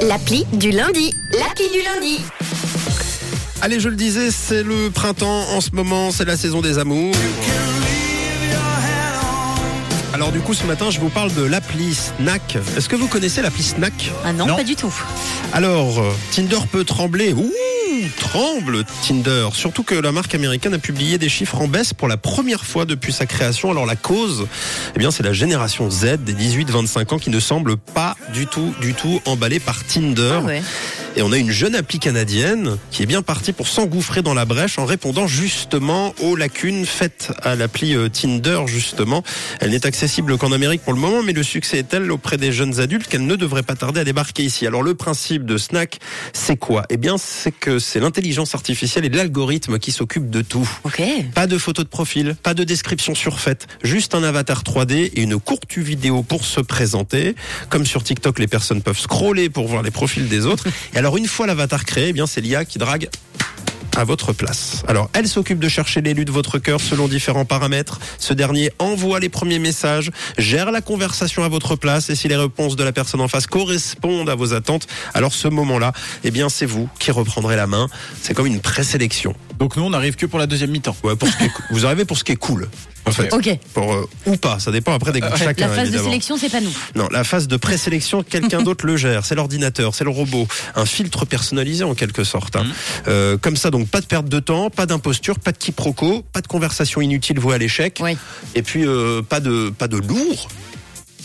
L'appli du lundi. L'appli du lundi. Allez, je le disais, c'est le printemps en ce moment, c'est la saison des amours. Alors du coup, ce matin, je vous parle de l'appli Snack. Est-ce que vous connaissez l'appli Snack? Ah non, Non. pas du tout. Alors, euh, Tinder peut trembler. Ouh, tremble Tinder. Surtout que la marque américaine a publié des chiffres en baisse pour la première fois depuis sa création. Alors la cause, eh bien, c'est la génération Z des 18-25 ans qui ne semble pas du tout, du tout emballée par Tinder. Ah. Et on a une jeune appli canadienne qui est bien partie pour s'engouffrer dans la brèche en répondant justement aux lacunes faites à l'appli euh, Tinder justement. Elle n'est accessible qu'en Amérique pour le moment, mais le succès est tel auprès des jeunes adultes qu'elle ne devrait pas tarder à débarquer ici. Alors le principe de Snack, c'est quoi? Eh bien, c'est que c'est l'intelligence artificielle et l'algorithme qui s'occupent de tout. Ok. Pas de photo de profil, pas de description surfaite, juste un avatar 3D et une courte vidéo pour se présenter. Comme sur TikTok, les personnes peuvent scroller pour voir les profils des autres. Et alors, une fois l'avatar créé, eh bien, c'est l'IA qui drague à votre place. Alors, elle s'occupe de chercher l'élu de votre cœur selon différents paramètres. Ce dernier envoie les premiers messages, gère la conversation à votre place et si les réponses de la personne en face correspondent à vos attentes, alors ce moment-là, eh bien, c'est vous qui reprendrez la main. C'est comme une présélection. Donc nous, on arrive que pour la deuxième mi-temps. Ouais, pour ce qui est- vous arrivez pour ce qui est cool. En fait. Ok. Pour, euh, ou pas, ça dépend après des goûts de chacun. La phase de sélection, c'est pas nous. Non, la phase de présélection, quelqu'un d'autre le gère. C'est l'ordinateur, c'est le robot. Un filtre personnalisé en quelque sorte. hein. Mhm. Euh, comme ça, donc pas de perte de temps, pas d'imposture, pas de quiproquo, pas de conversation inutile vouée à l'échec. Oui. Et puis euh, pas de pas de lourd.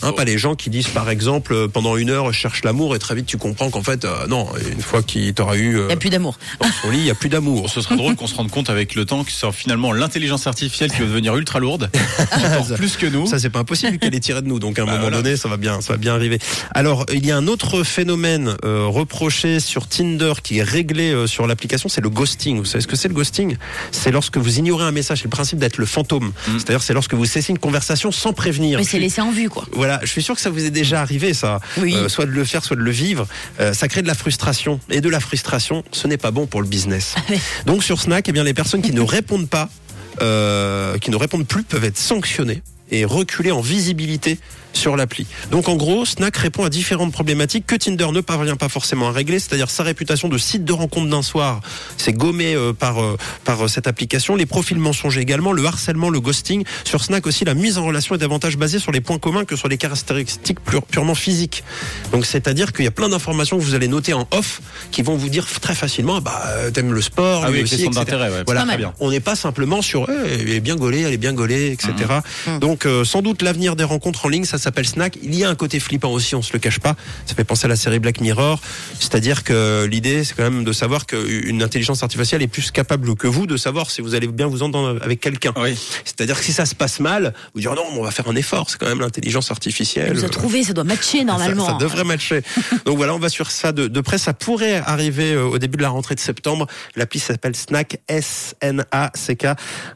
Hein, Pas les gens qui disent par exemple euh, pendant une heure je cherche l'amour et très vite tu comprends qu'en fait euh, non une fois qu'il t'aura eu euh, Il n'y a plus d'amour. dans son lit il y a plus d'amour. Ce serait drôle qu'on se rende compte avec le temps que c'est finalement l'intelligence artificielle qui va devenir ultra lourde, Ça- plus que nous. Ça c'est pas impossible qu'elle est tirée de nous. Donc à un Bah, moment voilà. donné, ça va bien, ça va bien arriver. Alors il y a un autre phénomène euh, reproché sur Tinder qui est réglé euh, sur l'application, c'est le ghosting. Vous savez ce que c'est le ghosting? C'est lorsque vous ignorez un message. C'est le principe d'être le fantôme. Mm. C'est-à-dire c'est lorsque vous cessez une conversation sans prévenir. Mais c'est laissé en vue, quoi. Voilà, je suis sûr que ça vous est déjà arrivé, ça. Oui. Euh, soit de le faire, soit de le vivre. Euh, ça crée de la frustration. Et de la frustration, ce n'est pas bon pour le business. oui. Donc sur Snack, eh bien, les personnes qui ne répondent pas, euh, qui ne répondent plus, peuvent être sanctionnées et reculer en visibilité sur l'appli. Donc en gros, Snack répond à différentes problématiques que Tinder ne parvient pas forcément à régler, c'est-à-dire sa réputation de site de rencontre d'un soir, c'est gommé euh, par euh, par euh, cette application, les profils mensongers également, le harcèlement, le ghosting. Sur Snack aussi, la mise en relation est davantage basée sur les points communs que sur les caractéristiques pure- purement physiques. Donc c'est-à-dire qu'il y a plein d'informations que vous allez noter en off qui vont vous dire très facilement, ah bah euh, t'aimes le sport, Ah oui, aussi, etc. ouais. Voilà. Très bien. on n'est pas simplement sur eh, elle est bien gaulée, elle est bien gaulée, etc. Donc euh, sans doute l'avenir des rencontres en ligne, ça s'appelle Snack. Il y a un côté flippant aussi, on se le cache pas. Ça fait penser à la série Black Mirror, c'est-à-dire que l'idée c'est quand même de savoir qu'une intelligence artificielle est plus capable que vous de savoir si vous allez bien vous entendre avec quelqu'un. Oui. C'est-à-dire que si ça se passe mal, vous dire non, mais on va faire un effort. C'est quand même l'intelligence artificielle. Elle nous a trouvé, ça doit matcher normalement. Ça, ça devrait matcher. Donc voilà, on va sur ça de, de près. Ça pourrait arriver euh, au début de la rentrée de septembre. L'appli s'appelle Snack, S-N-A-C-K.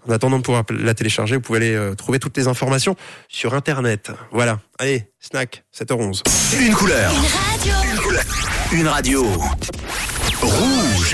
En attendant de pouvoir la télécharger, vous pouvez aller euh, trouver toutes les informations sur Internet. Voilà. Allez, Snack, 7h11. Une couleur. Une radio. Une radio. Rouge.